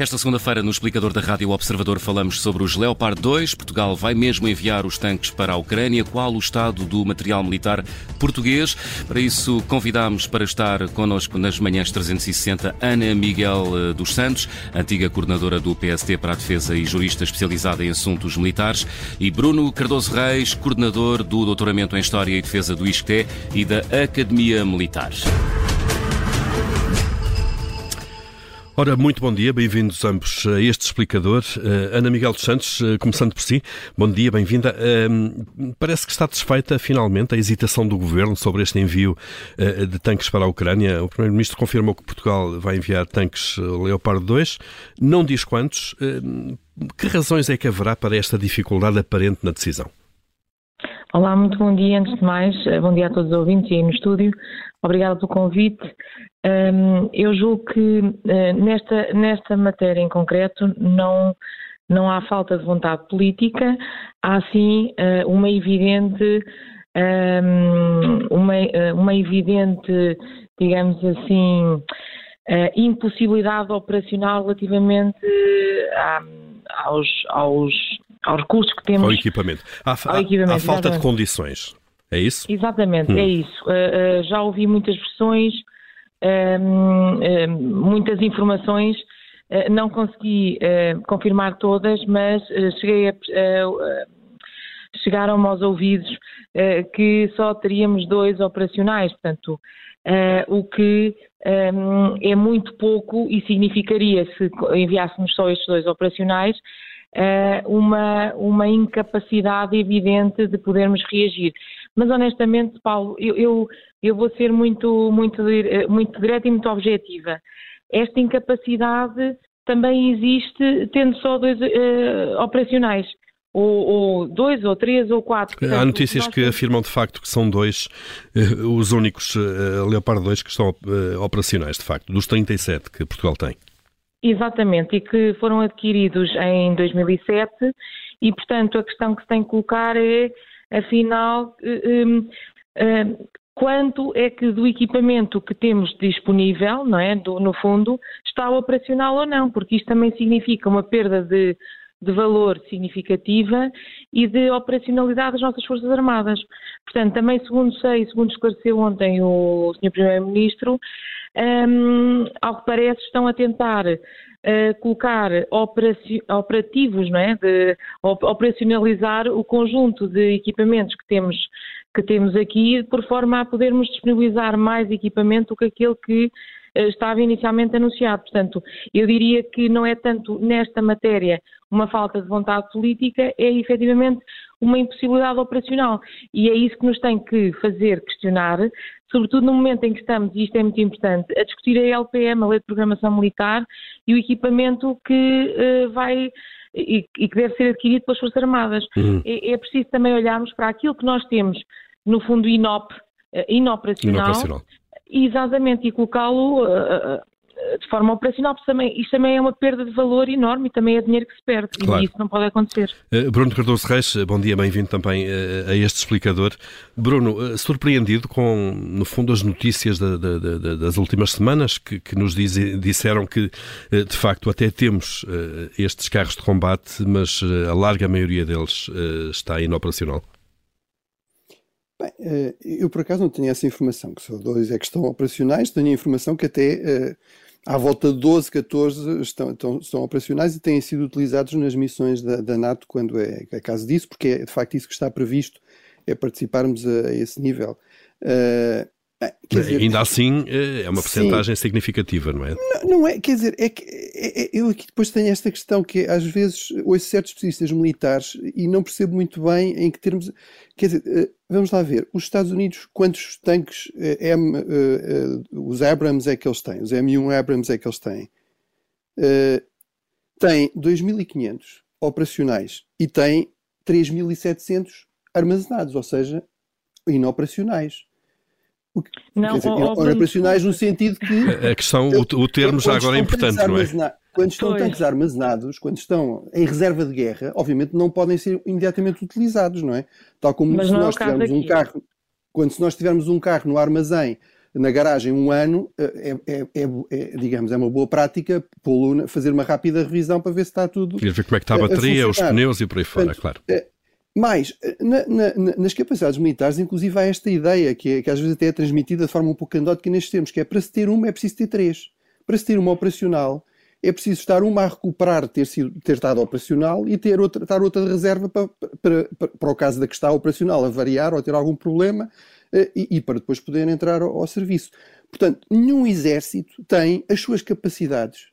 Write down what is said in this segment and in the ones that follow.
Esta segunda-feira, no explicador da Rádio Observador, falamos sobre os Leopard 2. Portugal vai mesmo enviar os tanques para a Ucrânia. Qual o estado do material militar português? Para isso, convidámos para estar connosco nas manhãs 360 Ana Miguel eh, dos Santos, antiga coordenadora do PST para a Defesa e jurista especializada em assuntos militares, e Bruno Cardoso Reis, coordenador do Doutoramento em História e Defesa do ISCTE e da Academia Militar. Ora, muito bom dia, bem-vindos ambos a este explicador. Uh, Ana Miguel dos Santos, uh, começando por si, bom dia, bem-vinda. Uh, parece que está desfeita finalmente a hesitação do governo sobre este envio eh, de tanques para a Ucrânia. O Primeiro-Ministro confirmou que Portugal vai enviar tanques Leopard 2, não diz quantos. que razões é que haverá para esta dificuldade aparente na decisão? Olá, muito bom dia. Antes de mais, bom dia a todos os ouvintes e aí no estúdio. Obrigada pelo convite. Um, eu julgo que uh, nesta, nesta matéria em concreto não, não há falta de vontade política, há sim uh, uma evidente, um, uma, uma evidente, digamos assim, impossibilidade operacional relativamente aos, aos, aos recursos que temos. Ao equipamento. Há, há, equipamento, há falta exatamente. de condições. É isso? Exatamente, hum. é isso. Uh, uh, já ouvi muitas versões, uh, muitas informações, não consegui confirmar todas, mas cheguei a, chegaram-me aos ouvidos que só teríamos dois operacionais, portanto, o que um, é muito pouco e significaria, se enviássemos só estes dois operacionais, uma, uma incapacidade evidente de podermos reagir. Mas honestamente, Paulo, eu, eu, eu vou ser muito, muito, muito direta e muito objetiva. Esta incapacidade também existe tendo só dois uh, operacionais. Ou, ou, dois, ou três, ou quatro. Portanto, Há notícias que temos... afirmam de facto que são dois uh, os únicos uh, Leopard 2 que estão operacionais, de facto, dos 37 que Portugal tem. Exatamente, e que foram adquiridos em 2007 e, portanto, a questão que se tem que colocar é afinal, um, um, quanto é que do equipamento que temos disponível, não é, do, no fundo, está operacional ou não, porque isto também significa uma perda de, de valor significativa e de operacionalidade das nossas Forças Armadas. Portanto, também, segundo sei, segundo esclareceu ontem o Sr. Primeiro-Ministro, um, ao que parece estão a tentar colocar operativos, não é? de operacionalizar o conjunto de equipamentos que temos, que temos aqui, por forma a podermos disponibilizar mais equipamento do que aquele que eh, estava inicialmente anunciado. Portanto, eu diria que não é tanto nesta matéria uma falta de vontade política, é efetivamente uma impossibilidade operacional. E é isso que nos tem que fazer questionar, sobretudo no momento em que estamos, e isto é muito importante, a discutir a LPM, a Lei de Programação Militar, e o equipamento que uh, vai e, e, que deve ser adquirido pelas Forças Armadas. Uhum. É, é, preciso também olharmos para aquilo que nós temos, no fundo, inop, uh, inoperacional, inoperacional. Exatamente, e colocá-lo uh, de forma operacional, porque também, isto também é uma perda de valor enorme e também é dinheiro que se perde, claro. e isso não pode acontecer. Uh, Bruno Cardoso Reis, bom dia, bem-vindo também a este explicador. Bruno, surpreendido com, no fundo, as notícias da, da, da, das últimas semanas que, que nos diz, disseram que, de facto, até temos estes carros de combate, mas a larga maioria deles está inoperacional? Bem, eu por acaso não tenho essa informação, que só dois é que estão operacionais, tenho a informação que até à volta de 12, 14 estão, estão, estão operacionais e têm sido utilizados nas missões da, da NATO quando é, é, caso disso, porque é de facto isso que está previsto, é participarmos a, a esse nível. Uh, Dizer, ainda assim eh, é uma porcentagem significativa, não é? Não, não, é, quer dizer, é que é, é, eu aqui depois tenho esta questão que às vezes ouço certos especialistas militares e não percebo muito bem em que termos. Quer dizer, eh, vamos lá ver, os Estados Unidos, quantos tanques eh, M, os Abrams é que eles têm? Os M1 Abrams é que eles têm? Tem 2.500 operacionais e tem 3.700 armazenados, ou seja, inoperacionais. Não, dizer, operacionais no sentido que. A questão, o, o termo já agora é importante, não é? Quando estão pois. tanques armazenados, quando estão em reserva de guerra, obviamente não podem ser imediatamente utilizados, não é? Tal como Mas se nós é tivermos um carro, quando se nós tivermos um carro no armazém na garagem um ano, é, é, é, digamos, é uma boa prática fazer uma rápida revisão para ver se está tudo. E ver como é que está a bateria, a os pneus e por aí fora, Portanto, claro. Mas, na, na, nas capacidades militares, inclusive, há esta ideia, que, é, que às vezes até é transmitida de forma um pouco andótica nestes termos, que é para se ter uma é preciso ter três. Para se ter uma operacional, é preciso estar uma a recuperar ter, sido, ter estado operacional e ter outra, estar outra de reserva para, para, para, para o caso da que está operacional a variar ou ter algum problema eh, e, e para depois poder entrar ao, ao, serviço. Portanto, nenhum exército tem as suas capacidades,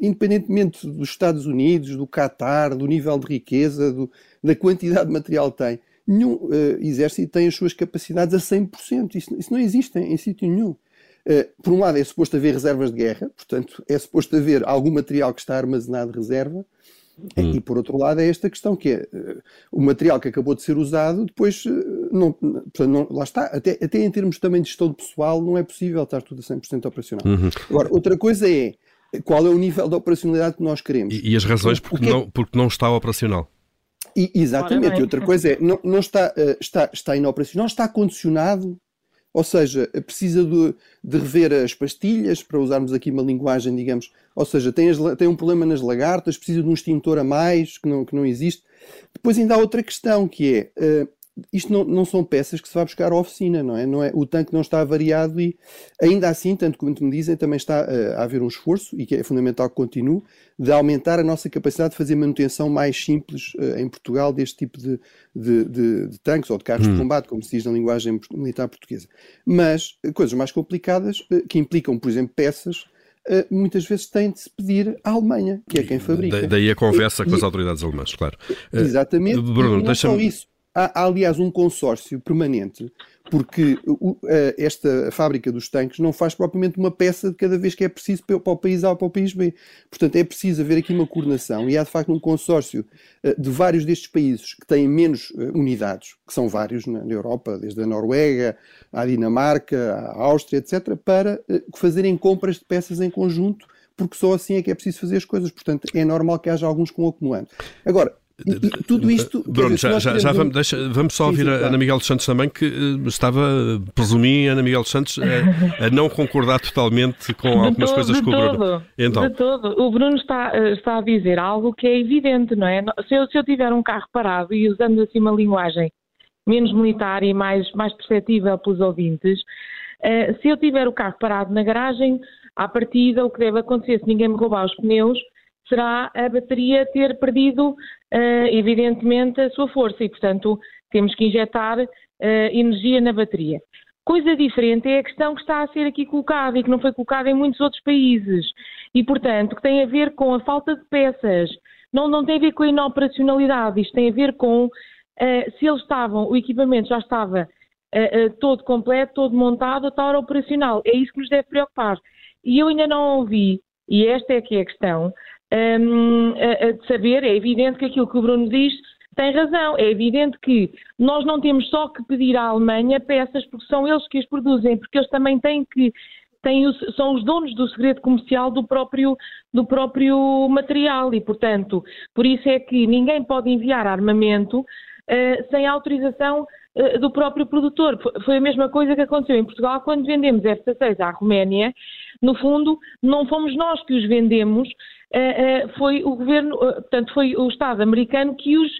independentemente dos Estados Unidos, do Qatar, do nível de riqueza, do, da quantidade de material que tem. Nenhum uh, exército tem as suas capacidades a 100%. Isso, isso não existe em, em sítio nenhum. Uh, por um lado, é suposto haver reservas de guerra, portanto, é suposto haver algum material que está armazenado de reserva, Hum. E por outro lado é esta questão que é uh, o material que acabou de ser usado, depois uh, não, portanto, não, lá está, até, até em termos também de gestão de pessoal não é possível estar tudo a 100% operacional. Uhum. Agora, outra coisa é qual é o nível de operacionalidade que nós queremos. E, e as razões porque, é não, porque não está operacional. E, exatamente, e outra coisa é, não, não está, está, está inoperacional, está condicionado ou seja, precisa de, de, rever as pastilhas, para usarmos aqui uma linguagem, digamos, ou seja, tem, as, tem, um problema nas lagartas, precisa de um extintor a mais, que não, que não existe. Depois ainda há outra questão, que é, uh, isto não, não, são peças que se vai buscar à oficina, não é? não é? O tanque não está variado e, ainda assim, tanto como me dizem, também está uh, a haver um esforço, e que é fundamental que continue, de aumentar a nossa capacidade de fazer manutenção mais simples uh, em Portugal deste tipo de, de, de, de tanques ou de carros hum. de combate, como se diz na linguagem militar portuguesa. Mas uh, coisas mais complicadas, que implicam, por exemplo, peças muitas vezes têm de se pedir à Alemanha, que é quem fabrica. daí a conversa e, com as autoridades alemãs, claro. Exatamente. Bruno, deixa-me Há, aliás, um consórcio permanente, porque esta fábrica dos tanques não faz propriamente uma peça de cada vez que é preciso para o país A ou para o país B. Portanto, é preciso haver aqui uma coordenação e há, de facto, um consórcio eh, de vários destes países que têm menos eh, unidades, que são vários na Europa, desde a Noruega à Dinamarca, à Áustria, etc., para eh, fazerem compras de peças em conjunto porque só assim é que é preciso fazer as coisas. Portanto, é normal que haja alguns com acumulante. Agora, tudo isto. Bruno, já, já, já vamos, deixa, vamos só ouvir sim, sim, a Ana Miguel dos Santos também, que uh, estava, presumi, Ana Miguel dos Santos, a, a não concordar totalmente com algumas todo, coisas que o Bruno. Todo, então. De todo. O Bruno está, eh, está a dizer algo que é evidente, não é? Se eu, se eu tiver um carro parado e usando assim uma linguagem menos militar e mais, mais perceptível pelos ouvintes, se eu tiver o carro parado na garagem, à partida, o que deve acontecer se ninguém me roubar os pneus será a bateria ter perdido, evidentemente, a sua força e, portanto, temos que injetar uh, energia na bateria. Coisa diferente é a questão que está a ser aqui colocada e que não foi colocada em muitos outros países e, portanto, que tem a ver com a falta de peças. Não, não tem a ver com a inoperacionalidade, isto tem a ver com uh, se eles estavam, o equipamento já estava todo completo, todo montado, está operacional. É isso que nos deve preocupar. E eu ainda não ouvi, e esta é que é a questão, um, a, a de saber, é evidente que aquilo que o Bruno diz tem razão. É evidente que nós não temos só que pedir à Alemanha peças porque são eles que as produzem, porque eles também têm que têm o, são os donos do segredo comercial do próprio, do próprio material e, portanto, por isso é que ninguém pode enviar armamento uh, sem autorização uh, do próprio produtor. Foi a mesma coisa que aconteceu em Portugal quando vendemos F-16 à Roménia. No fundo, não fomos nós que os vendemos, foi o governo, portanto, foi o Estado americano que os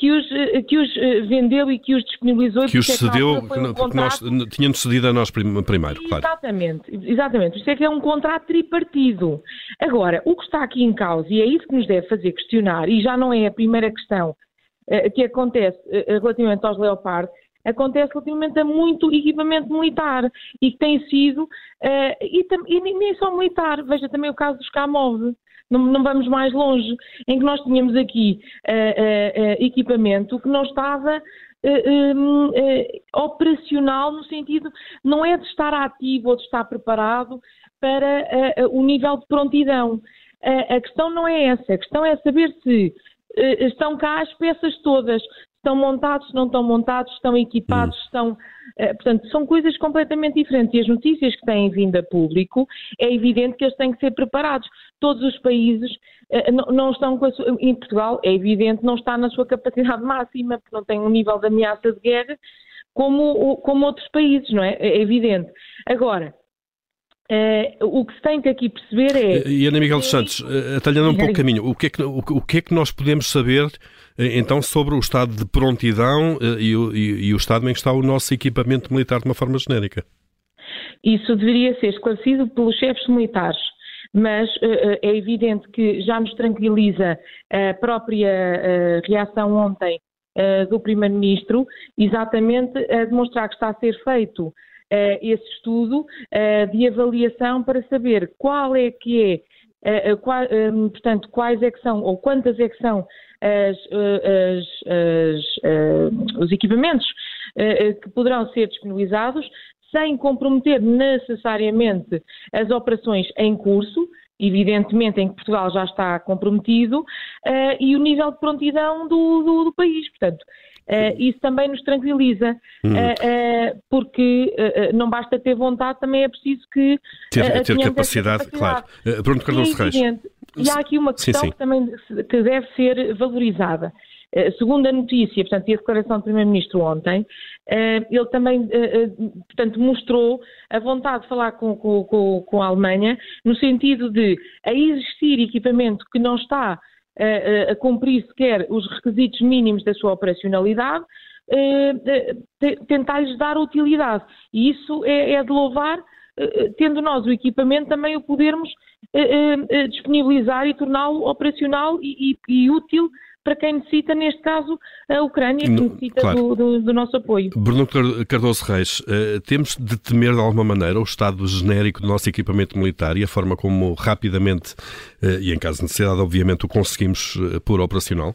que os, que os vendeu e que os disponibilizou. Que os é cedeu, um porque nós tínhamos cedido a nós primeiro, claro. Exatamente, exatamente. Isto é que é um contrato tripartido. Agora, o que está aqui em causa, e é isso que nos deve fazer questionar, e já não é a primeira questão uh, que acontece uh, relativamente aos Leopard, acontece relativamente a muito equipamento militar e que tem sido, uh, e, e, nem só militar, veja também o caso dos Kamov, não, não, vamos mais longe, em que nós tínhamos aqui uh, uh, equipamento que não estava um, operacional no sentido, não é de estar ativo ou de estar preparado para o nível de prontidão. a questão não é essa, a questão é saber se estão cá as peças todas, estão montados, não estão montados, estão equipados, hum. estão. Portanto, são coisas completamente diferentes. E as notícias que têm vindo a público, é evidente que eles têm que ser preparados. Todos os países uh, não, estão com a sua, Em Portugal, é evidente, não está na sua capacidade máxima, porque não tem um nível de ameaça de guerra. como, como outros países, não é? É evidente. Agora, Uh, o que se tem que aqui perceber é. E Ana Miguel dos Santos, uh, atalhando um pouco o caminho, o que, é que, o, o, que é que nós podemos saber então sobre o estado de prontidão e o, e, e, o estado em que está o nosso equipamento militar de uma forma genérica? Isso deveria ser esclarecido pelos chefes militares. Mas é evidente que já nos tranquiliza a própria reação ontem do Primeiro-Ministro, exatamente a demonstrar que está a ser feito esse estudo de avaliação para saber qual é que é, portanto, quais é que são ou quantas é que são as, as, as, os equipamentos que poderão ser disponibilizados sem comprometer necessariamente as operações em curso, evidentemente em que Portugal já está comprometido, uh, e o nível de prontidão do, do, do país. Portanto, Uh, isso também nos tranquiliza, uh, uh, porque não basta ter vontade, também é preciso que ter, ter capacidade, capacidade, claro. Bruno Cardoso Reis. E há aqui uma questão sim, sim. que também que deve ser valorizada. Segundo a notícia, portanto, e a declaração do Primeiro-Ministro ontem, ele também, portanto, mostrou a vontade de falar com, com, com a Alemanha, no sentido de, a existir equipamento que não está a, a cumprir sequer os requisitos mínimos da sua operacionalidade, eh, tentar-lhes dar utilidade. E isso é, é de louvar, eh, tendo nós o equipamento, também o podermos eh, disponibilizar e torná-lo operacional e, e, e útil para quem necessita, neste caso, a Ucrânia, que necessita claro. do, do, do, nosso apoio. Bruno Cardoso Reis, uh, temos de temer de alguma maneira o estado genérico do nosso equipamento militar e a forma como rapidamente, uh, e em caso de necessidade, obviamente, o conseguimos uh, pôr operacional?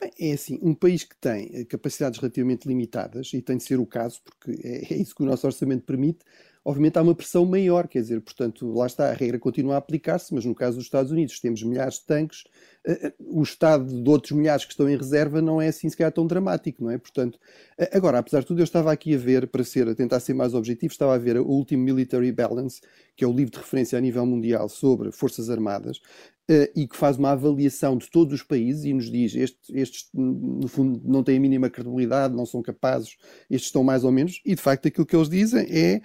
Bem, é assim, um país que tem capacidades relativamente limitadas, e tem de ser o caso, porque é, é isso que o nosso orçamento permite, obviamente há uma pressão maior, quer dizer, portanto, lá está, a regra continua a aplicar-se, mas no caso dos Estados Unidos temos milhares de tanques, eh, eh, o estado de outros milhares que estão em reserva não é assim sequer tão dramático, não é? Portanto, agora, apesar de tudo, eu estava aqui a ver, para ser, a tentar ser mais objetivo, estava a ver o último Military Balance, que é o livro de referência a nível mundial sobre Forças Armadas, e que faz uma avaliação de todos os países e nos diz estes, estes, no fundo, não têm a mínima credibilidade, não são capazes, estes estão mais ou menos, e de facto aquilo que eles dizem é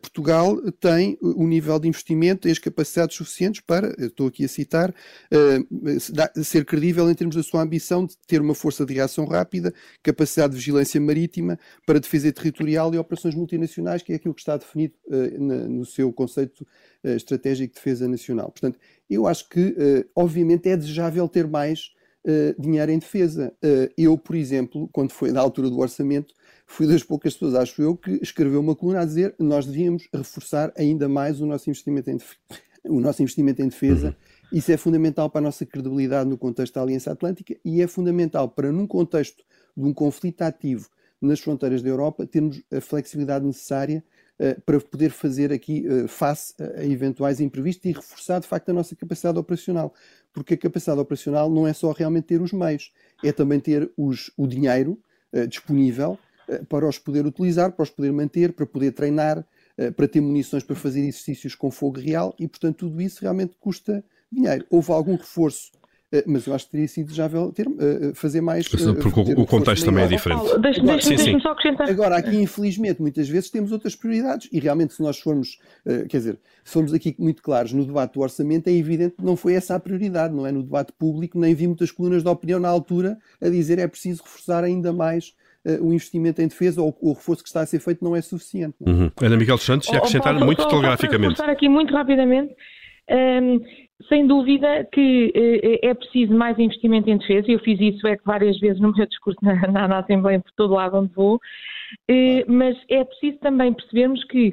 Portugal tem o nível de investimento e as capacidades suficientes para, estou aqui a citar, ser credível em termos da sua ambição de ter uma força de reação rápida, capacidade de vigilância marítima para defesa territorial e operações multinacionais, que é aquilo que está definido na, no seu conceito estratégico de defesa nacional. Portanto, eu acho que, uh, obviamente, é desejável ter mais uh, dinheiro em defesa. Uh, eu, por exemplo, quando foi na altura do orçamento, fui das poucas pessoas, acho eu, que escreveu uma coluna a dizer nós devíamos reforçar ainda mais o nosso investimento em, o nosso investimento em defesa. Uhum. Isso é fundamental para a nossa credibilidade no contexto da Aliança Atlântica e é fundamental para, num contexto de um conflito ativo nas fronteiras da Europa, termos a flexibilidade necessária uh, para poder fazer aqui uh, face a, eventuais imprevistos e reforçar de facto a nossa capacidade operacional. Porque a capacidade operacional não é só realmente ter os meios, é também ter os, o dinheiro uh, disponível para os poder utilizar, para os poder manter, para poder treinar, para ter munições para fazer exercícios com fogo real e, portanto, tudo isso realmente custa dinheiro. Houve algum reforço eh, mas eu acho que teria sido desejável ter, uh, fazer mais. Porque o contexto também é diferente. Deixa-me deixa só acrescentar. Agora, aqui, infelizmente, muitas vezes temos outras prioridades e realmente, se nós formos, quer dizer, se formos aqui muito claros no debate do orçamento, é evidente que não foi essa a prioridade, não é? No debate público, nem vi muitas colunas de opinião na altura a dizer é preciso reforçar ainda mais o investimento em defesa ou o reforço que está a ser feito não é suficiente. Não é? Uhum. Ana Miguel Santos, ia acrescentar oh, muito telegraficamente. Vou aqui muito rapidamente. Um, sem dúvida que uh, é preciso mais investimento em defesa, eu fiz isso é que várias vezes no meu discurso na, na, na Assembleia, por todo lado onde vou, uh, mas é preciso também percebermos que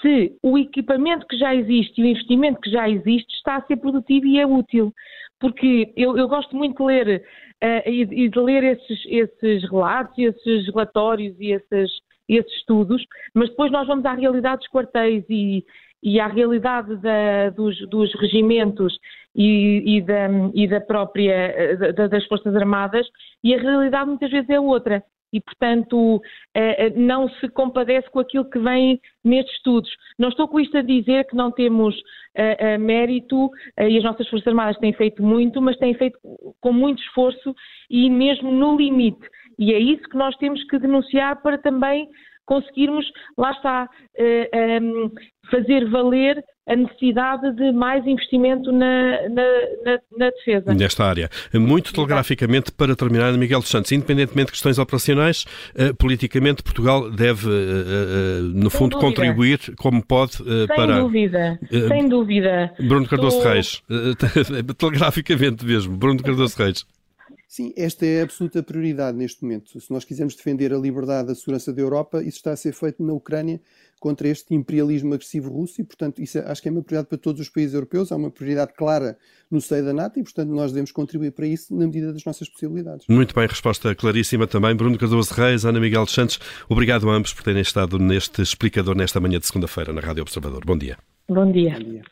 se o equipamento que já existe e o investimento que já existe está a ser produtivo e é útil. Porque eu, eu gosto muito de ler uh, e, e, de ler esses, esses relatos, esses relatórios e esses, esses estudos, mas depois nós vamos à realidade dos quartéis e, e à realidade da, dos, dos, regimentos e, e, da, e da, própria da, das Forças Armadas, e a realidade muitas vezes é outra. e, portanto, eh, não se compadece com aquilo que vem nestes estudos. Não estou com isto a dizer que não temos mérito e as nossas Forças Armadas têm feito muito, mas têm feito com muito esforço e mesmo no limite. E é isso que nós temos que denunciar para também conseguirmos, lá está, fazer valer a necessidade de mais investimento na, na, na, na defesa. Nesta área. Muito telegraficamente, para terminar, Miguel dos Santos, independentemente de questões operacionais, uh, politicamente Portugal deve, uh, no sem fundo, dúvida. contribuir como pode sem para... Sem dúvida, sem dúvida. Bruno Cardoso Estou... Reis, telegraficamente mesmo, Bruno Cardoso Reis. Sim, esta é a absoluta prioridade neste momento. Se nós quisermos defender a liberdade e a segurança da Europa, isso está a ser feito na Ucrânia contra este imperialismo agressivo russo e, portanto, isso acho que é uma prioridade para todos os países europeus, há uma prioridade clara no seio da NATO e, portanto, nós devemos contribuir para isso na medida das nossas possibilidades. Muito bem, resposta claríssima também. Bruno Cardoso Reis, Ana Miguel dos Santos, obrigado a ambos por terem estado neste explicador nesta manhã de segunda-feira na Rádio Observador. Bom dia. Bom dia. Bom dia.